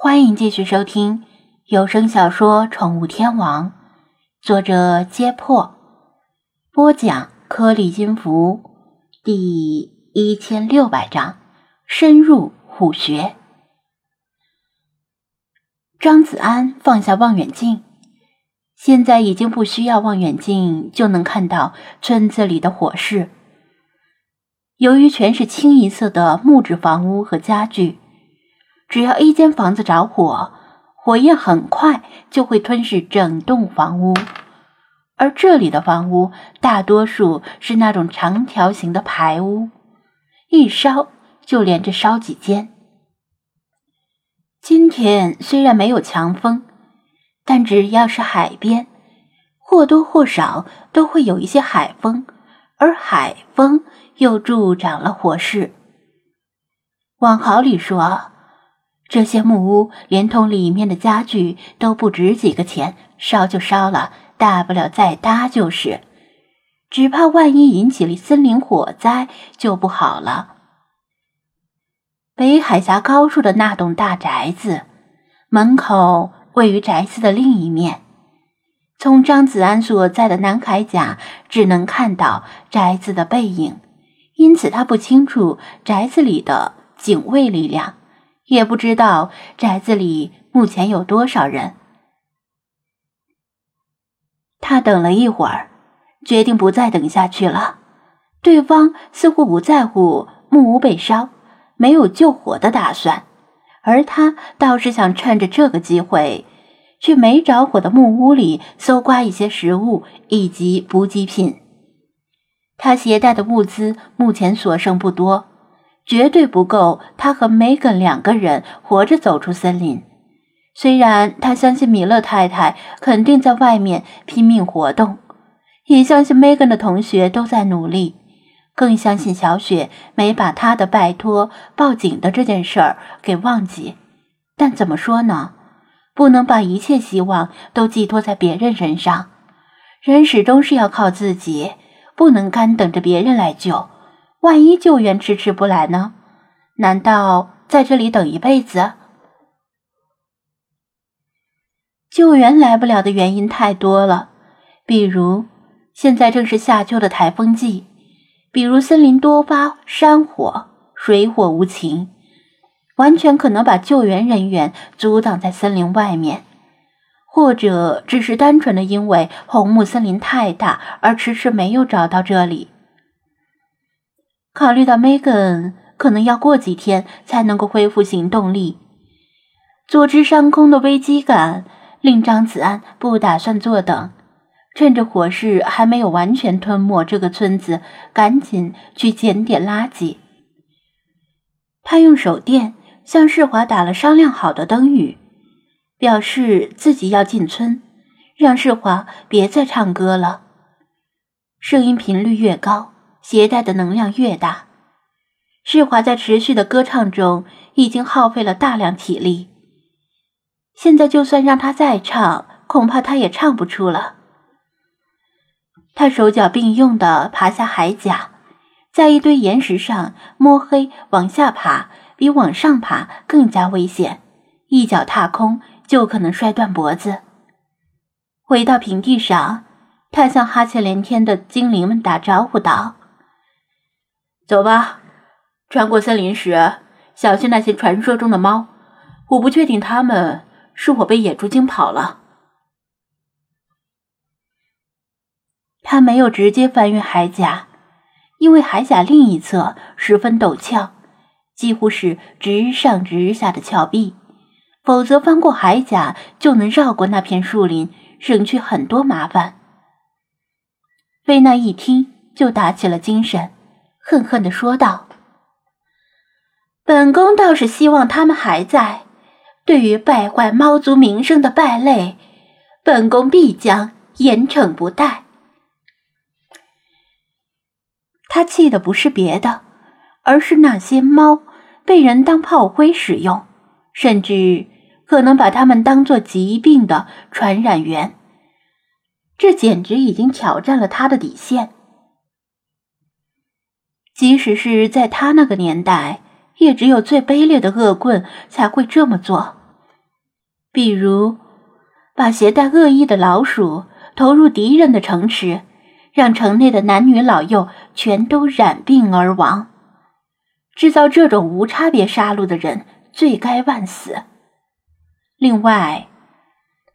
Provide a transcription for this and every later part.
欢迎继续收听有声小说《宠物天王》，作者：揭破，播讲：颗粒金符，第一千六百章：深入虎穴。张子安放下望远镜，现在已经不需要望远镜就能看到村子里的火势。由于全是清一色的木质房屋和家具。只要一间房子着火，火焰很快就会吞噬整栋房屋。而这里的房屋大多数是那种长条形的排屋，一烧就连着烧几间。今天虽然没有强风，但只要是海边，或多或少都会有一些海风，而海风又助长了火势。往好里说。这些木屋连同里面的家具都不值几个钱，烧就烧了，大不了再搭就是。只怕万一引起了森林火灾就不好了。北海峡高处的那栋大宅子，门口位于宅子的另一面。从张子安所在的南海甲只能看到宅子的背影，因此他不清楚宅子里的警卫力量。也不知道宅子里目前有多少人。他等了一会儿，决定不再等下去了。对方似乎不在乎木屋被烧，没有救火的打算，而他倒是想趁着这个机会，去没着火的木屋里搜刮一些食物以及补给品。他携带的物资目前所剩不多。绝对不够他和梅根两个人活着走出森林。虽然他相信米勒太太肯定在外面拼命活动，也相信梅根的同学都在努力，更相信小雪没把他的拜托报警的这件事儿给忘记。但怎么说呢？不能把一切希望都寄托在别人身上，人始终是要靠自己，不能干等着别人来救。万一救援迟迟不来呢？难道在这里等一辈子？救援来不了的原因太多了，比如现在正是夏秋的台风季，比如森林多发山火，水火无情，完全可能把救援人员阻挡在森林外面，或者只是单纯的因为红木森林太大而迟迟没有找到这里。考虑到 Megan 可能要过几天才能够恢复行动力，佐之上空的危机感令张子安不打算坐等，趁着火势还没有完全吞没这个村子，赶紧去捡点垃圾。他用手电向世华打了商量好的灯语，表示自己要进村，让世华别再唱歌了，声音频率越高。携带的能量越大，世华在持续的歌唱中已经耗费了大量体力。现在就算让他再唱，恐怕他也唱不出了。他手脚并用的爬下海甲，在一堆岩石上摸黑往下爬，比往上爬更加危险，一脚踏空就可能摔断脖子。回到平地上，他向哈欠连天的精灵们打招呼道。走吧，穿过森林时小心那些传说中的猫。我不确定它们是否被野猪惊跑了。他没有直接翻越海甲，因为海甲另一侧十分陡峭，几乎是直上直下的峭壁。否则翻过海甲就能绕过那片树林，省去很多麻烦。菲娜一听就打起了精神。恨恨地说道：“本宫倒是希望他们还在。对于败坏猫族名声的败类，本宫必将严惩不贷。”他气的不是别的，而是那些猫被人当炮灰使用，甚至可能把他们当做疾病的传染源。这简直已经挑战了他的底线。即使是在他那个年代，也只有最卑劣的恶棍才会这么做。比如把携带恶意的老鼠投入敌人的城池，让城内的男女老幼全都染病而亡。制造这种无差别杀戮的人，罪该万死。另外，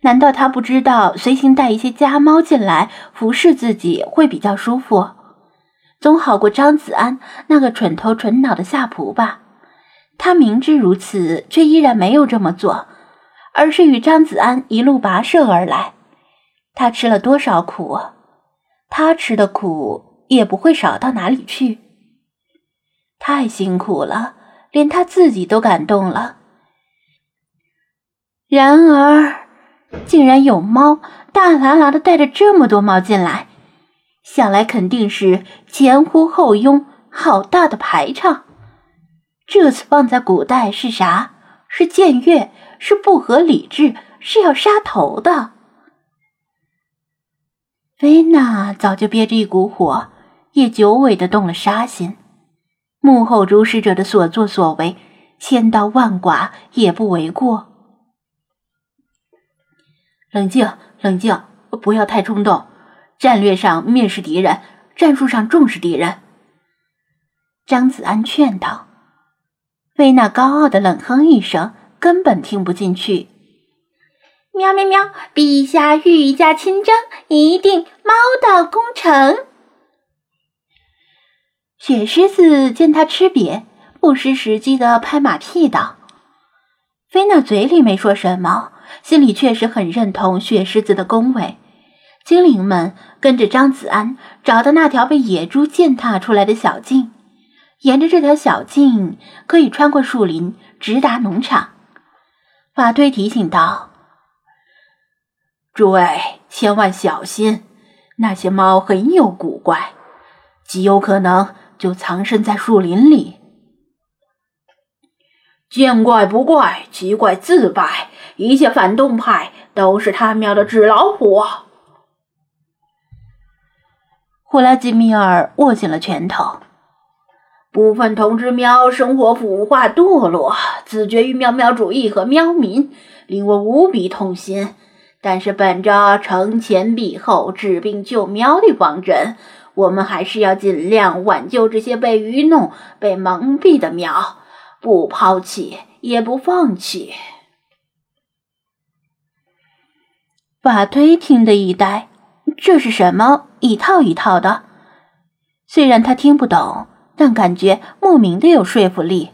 难道他不知道随行带一些家猫进来服侍自己会比较舒服，总好过张子安那个蠢头蠢脑的下仆吧？他明知如此，却依然没有这么做，而是与张子安一路跋涉而来。他吃了多少苦，他吃的苦也不会少到哪里去。太辛苦了，连他自己都感动了。然而，竟然有猫大喇喇的带着这么多猫进来，想来肯定是前呼后拥，好大的排场。这次放在古代是啥？是僭越，是不合理智，是要杀头的。菲娜早就憋着一股火，也久违的动了杀心。幕后主使者的所作所为，千刀万剐也不为过。冷静，冷静，不要太冲动。战略上蔑视敌人，战术上重视敌人。张子安劝道。菲娜高傲的冷哼一声，根本听不进去。喵喵喵！陛下御驾亲征，一定猫到功成。雪狮子见他吃瘪，不失时机的拍马屁道：“菲娜嘴里没说什么，心里确实很认同雪狮子的恭维。精灵们跟着张子安找到那条被野猪践踏出来的小径，沿着这条小径可以穿过树林，直达农场。”法推提醒道：“诸位千万小心，那些猫很有古怪，极有可能。”就藏身在树林里，见怪不怪，奇怪自败。一切反动派都是他喵的纸老虎！胡拉基米尔握紧了拳头。部分同志喵生活腐化堕落，自绝于喵喵主义和喵民，令我无比痛心。但是本着惩前毖后、治病救喵的方针。我们还是要尽量挽救这些被愚弄、被蒙蔽的喵，不抛弃也不放弃。法推听得一呆，这是什么一套一套的？虽然他听不懂，但感觉莫名的有说服力。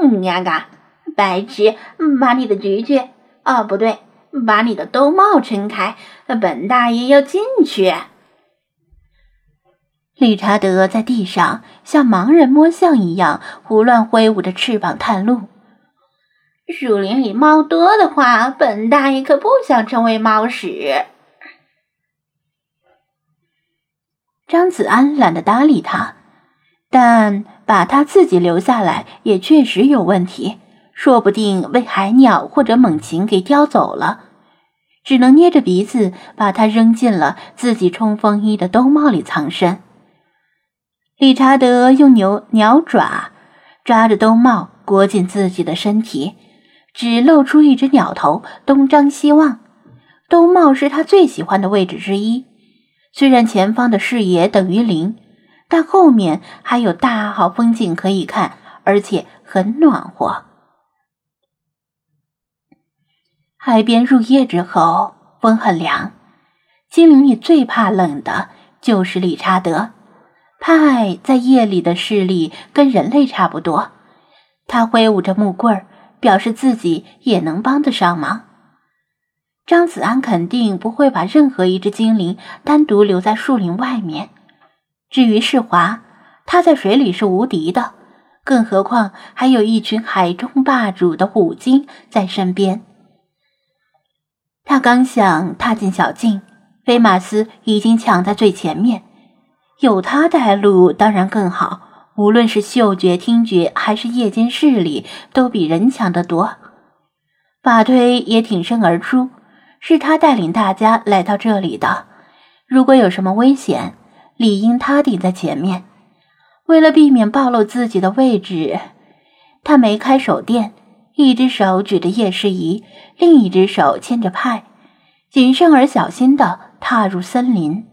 嗯呀嘎，白痴，把你的菊菊……哦，不对，把你的兜帽撑开，本大爷要进去。理查德在地上像盲人摸象一样胡乱挥舞着翅膀探路。树林里猫多的话，本大爷可不想成为猫屎。张子安懒得搭理他，但把他自己留下来也确实有问题，说不定被海鸟或者猛禽给叼走了，只能捏着鼻子把他扔进了自己冲锋衣的兜帽里藏身。理查德用牛鸟爪抓着兜帽，裹紧自己的身体，只露出一只鸟头，东张西望。兜帽是他最喜欢的位置之一。虽然前方的视野等于零，但后面还有大好风景可以看，而且很暖和。海边入夜之后，风很凉。精灵里最怕冷的就是理查德。派在夜里的视力跟人类差不多，他挥舞着木棍，表示自己也能帮得上忙。张子安肯定不会把任何一只精灵单独留在树林外面。至于世华，他在水里是无敌的，更何况还有一群海中霸主的虎鲸在身边。他刚想踏进小径，菲马斯已经抢在最前面。有他带路当然更好，无论是嗅觉、听觉还是夜间视力，都比人强得多。法推也挺身而出，是他带领大家来到这里的。如果有什么危险，理应他顶在前面。为了避免暴露自己的位置，他没开手电，一只手指着夜视仪，另一只手牵着派，谨慎而小心地踏入森林。